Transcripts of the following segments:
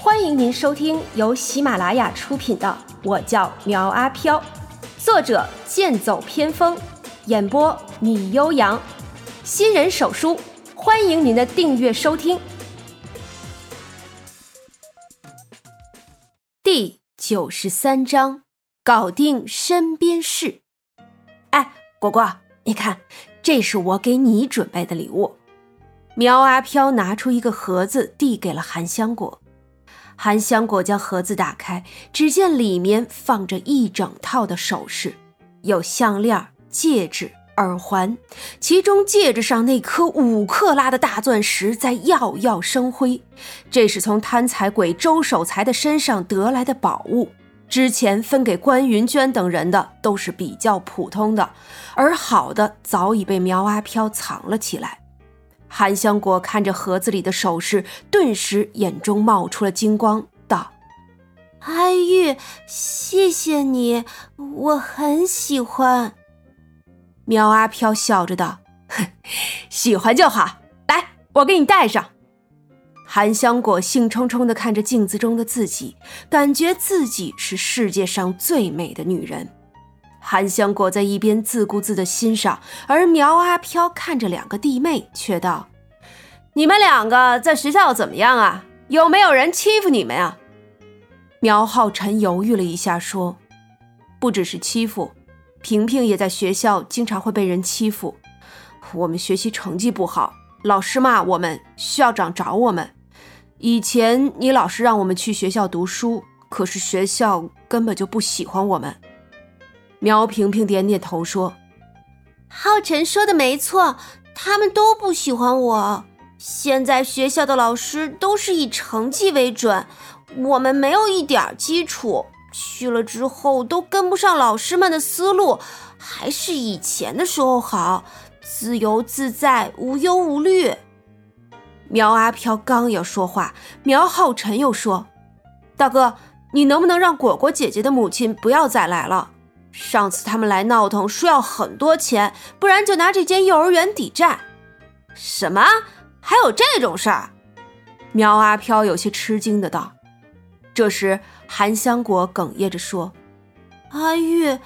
欢迎您收听由喜马拉雅出品的《我叫苗阿飘》，作者剑走偏锋，演播米悠扬，新人手书，欢迎您的订阅收听。第九十三章，搞定身边事。哎，果果，你看，这是我给你准备的礼物。苗阿飘拿出一个盒子，递给了韩香果。韩香果将盒子打开，只见里面放着一整套的首饰，有项链、戒指、耳环，其中戒指上那颗五克拉的大钻石在耀耀生辉。这是从贪财鬼周守财的身上得来的宝物。之前分给关云娟等人的都是比较普通的，而好的早已被苗阿飘藏了起来。韩香果看着盒子里的首饰，顿时眼中冒出了金光，道：“阿玉，谢谢你，我很喜欢。”苗阿飘笑着道：“ 喜欢就好，来，我给你戴上。”韩香果兴冲冲地看着镜子中的自己，感觉自己是世界上最美的女人。韩香果在一边自顾自地欣赏，而苗阿飘看着两个弟妹，却道：“你们两个在学校怎么样啊？有没有人欺负你们呀？”苗浩辰犹豫了一下，说：“不只是欺负，萍萍也在学校经常会被人欺负。我们学习成绩不好，老师骂我们，校长找我们。以前你老是让我们去学校读书，可是学校根本就不喜欢我们。”苗萍萍点点头说：“浩辰说的没错，他们都不喜欢我。现在学校的老师都是以成绩为准，我们没有一点基础，去了之后都跟不上老师们的思路。还是以前的时候好，自由自在，无忧无虑。”苗阿飘刚要说话，苗浩辰又说：“大哥，你能不能让果果姐姐的母亲不要再来了？”上次他们来闹腾，说要很多钱，不然就拿这间幼儿园抵债。什么？还有这种事儿？苗阿飘有些吃惊的道。这时，韩香果哽咽着说：“阿玉，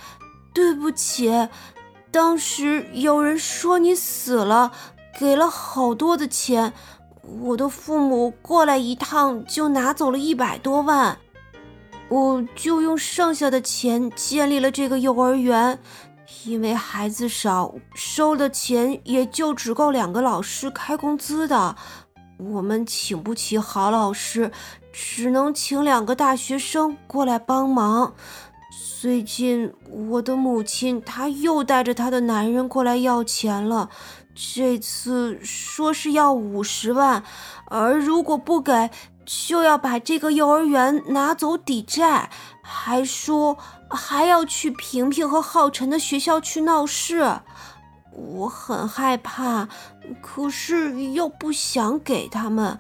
对不起，当时有人说你死了，给了好多的钱，我的父母过来一趟就拿走了一百多万。”我就用剩下的钱建立了这个幼儿园，因为孩子少，收的钱也就只够两个老师开工资的。我们请不起好老师，只能请两个大学生过来帮忙。最近我的母亲她又带着她的男人过来要钱了，这次说是要五十万，而如果不给。就要把这个幼儿园拿走抵债，还说还要去平平和浩辰的学校去闹事，我很害怕，可是又不想给他们。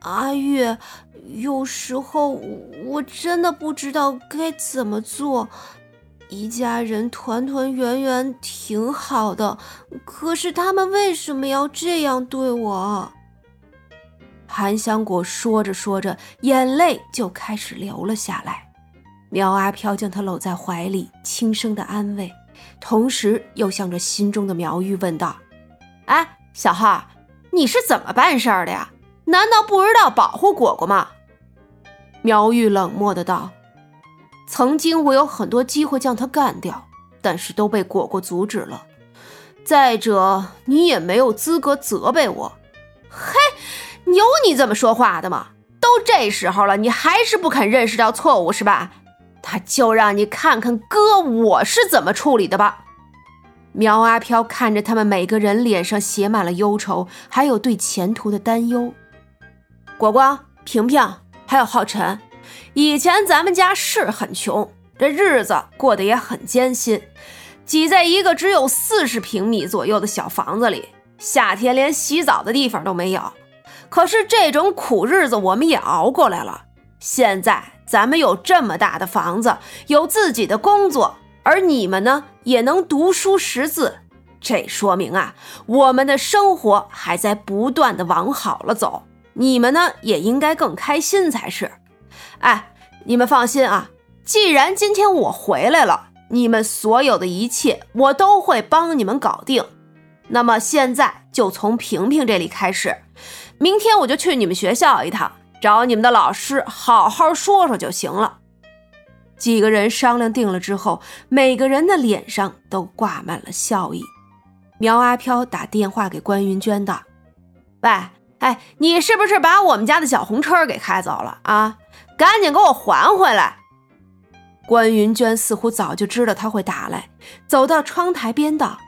阿月，有时候我真的不知道该怎么做。一家人团团圆圆挺好的，可是他们为什么要这样对我？韩香果说着说着，眼泪就开始流了下来。苗阿飘将她搂在怀里，轻声的安慰，同时又向着心中的苗玉问道：“哎，小浩，你是怎么办事的呀？难道不知道保护果果吗？”苗玉冷漠的道：“曾经我有很多机会将他干掉，但是都被果果阻止了。再者，你也没有资格责备我。”嘿。有你这么说话的吗？都这时候了，你还是不肯认识到错误是吧？他就让你看看哥我是怎么处理的吧。苗阿飘看着他们每个人脸上写满了忧愁，还有对前途的担忧。果果、萍萍还有浩辰，以前咱们家是很穷，这日子过得也很艰辛，挤在一个只有四十平米左右的小房子里，夏天连洗澡的地方都没有。可是这种苦日子我们也熬过来了。现在咱们有这么大的房子，有自己的工作，而你们呢也能读书识字，这说明啊，我们的生活还在不断的往好了走。你们呢也应该更开心才是。哎，你们放心啊，既然今天我回来了，你们所有的一切我都会帮你们搞定。那么现在就从萍萍这里开始，明天我就去你们学校一趟，找你们的老师好好说说就行了。几个人商量定了之后，每个人的脸上都挂满了笑意。苗阿飘打电话给关云娟道：“喂，哎，你是不是把我们家的小红车给开走了啊？赶紧给我还回来！”关云娟似乎早就知道他会打来，走到窗台边道：“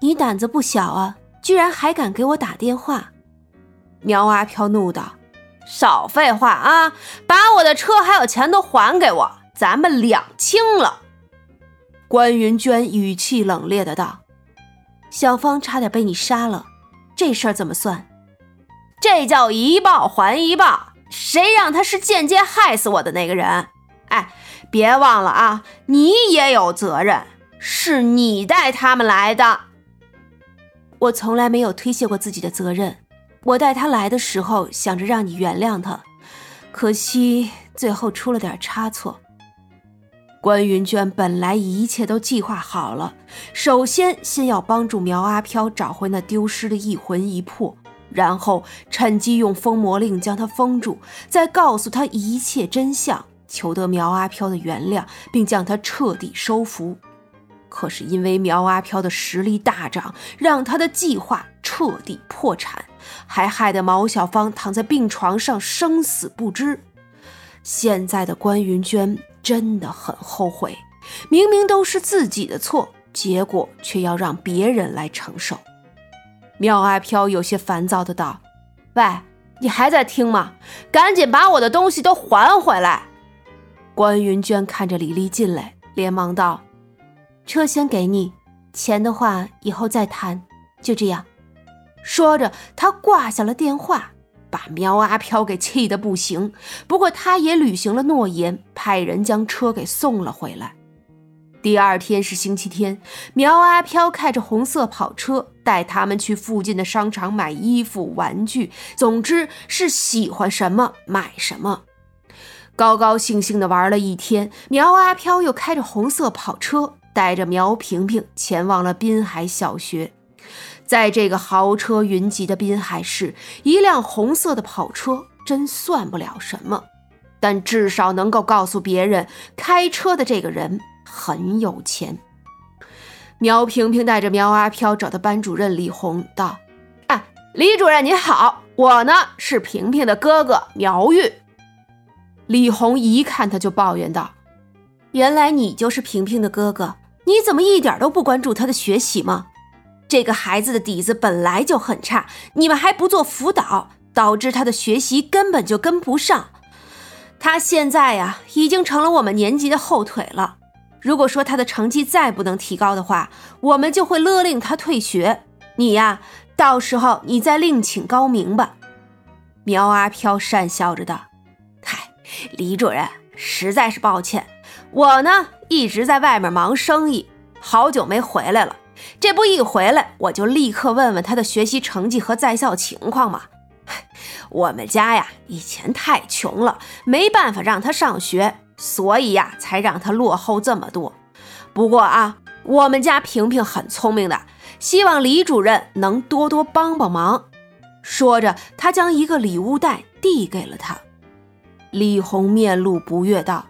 你胆子不小啊，居然还敢给我打电话！”苗阿飘怒道：“少废话啊，把我的车还有钱都还给我！”咱们两清了。关云娟语气冷冽的道：“小芳差点被你杀了，这事儿怎么算？这叫一报还一报。谁让他是间接害死我的那个人？哎，别忘了啊，你也有责任，是你带他们来的。我从来没有推卸过自己的责任。我带他来的时候，想着让你原谅他，可惜最后出了点差错。”关云娟本来一切都计划好了，首先先要帮助苗阿飘找回那丢失的一魂一魄，然后趁机用封魔令将他封住，再告诉他一切真相，求得苗阿飘的原谅，并将他彻底收服。可是因为苗阿飘的实力大涨，让他的计划彻底破产，还害得毛小芳躺在病床上生死不知。现在的关云娟。真的很后悔，明明都是自己的错，结果却要让别人来承受。苗阿飘有些烦躁的道：“喂，你还在听吗？赶紧把我的东西都还回来！”关云娟看着李丽进来，连忙道：“车先给你，钱的话以后再谈，就这样。”说着，他挂下了电话。把苗阿飘给气得不行，不过他也履行了诺言，派人将车给送了回来。第二天是星期天，苗阿飘开着红色跑车带他们去附近的商场买衣服、玩具，总之是喜欢什么买什么。高高兴兴的玩了一天，苗阿飘又开着红色跑车带着苗萍萍前往了滨海小学。在这个豪车云集的滨海市，一辆红色的跑车真算不了什么，但至少能够告诉别人，开车的这个人很有钱。苗萍萍带着苗阿飘找到班主任李红，道：“哎，李主任您好，我呢是萍萍的哥哥苗玉。”李红一看他就抱怨道：“原来你就是萍萍的哥哥，你怎么一点都不关注他的学习吗？”这个孩子的底子本来就很差，你们还不做辅导，导致他的学习根本就跟不上。他现在呀，已经成了我们年级的后腿了。如果说他的成绩再不能提高的话，我们就会勒令他退学。你呀，到时候你再另请高明吧。苗阿飘讪笑着道：“嗨，李主任，实在是抱歉，我呢一直在外面忙生意，好久没回来了。”这不一回来，我就立刻问问他的学习成绩和在校情况嘛。我们家呀，以前太穷了，没办法让他上学，所以呀，才让他落后这么多。不过啊，我们家萍萍很聪明的，希望李主任能多多帮帮忙。说着，他将一个礼物袋递给了他。李红面露不悦道：“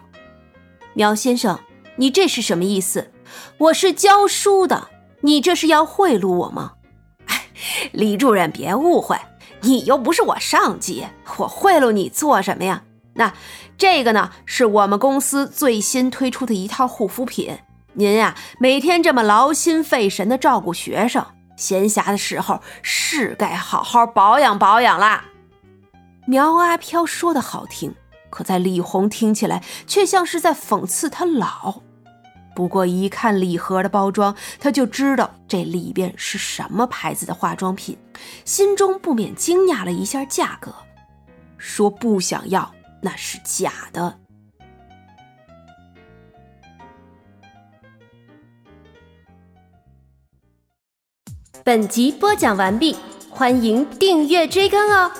苗先生，你这是什么意思？我是教书的。”你这是要贿赂我吗？哎，李主任别误会，你又不是我上级，我贿赂你做什么呀？那这个呢，是我们公司最新推出的一套护肤品。您呀，每天这么劳心费神的照顾学生，闲暇的时候是该好好保养保养啦。苗阿飘说的好听，可在李红听起来却像是在讽刺他老。不过一看礼盒的包装，他就知道这里边是什么牌子的化妆品，心中不免惊讶了一下价格，说不想要那是假的。本集播讲完毕，欢迎订阅追更哦。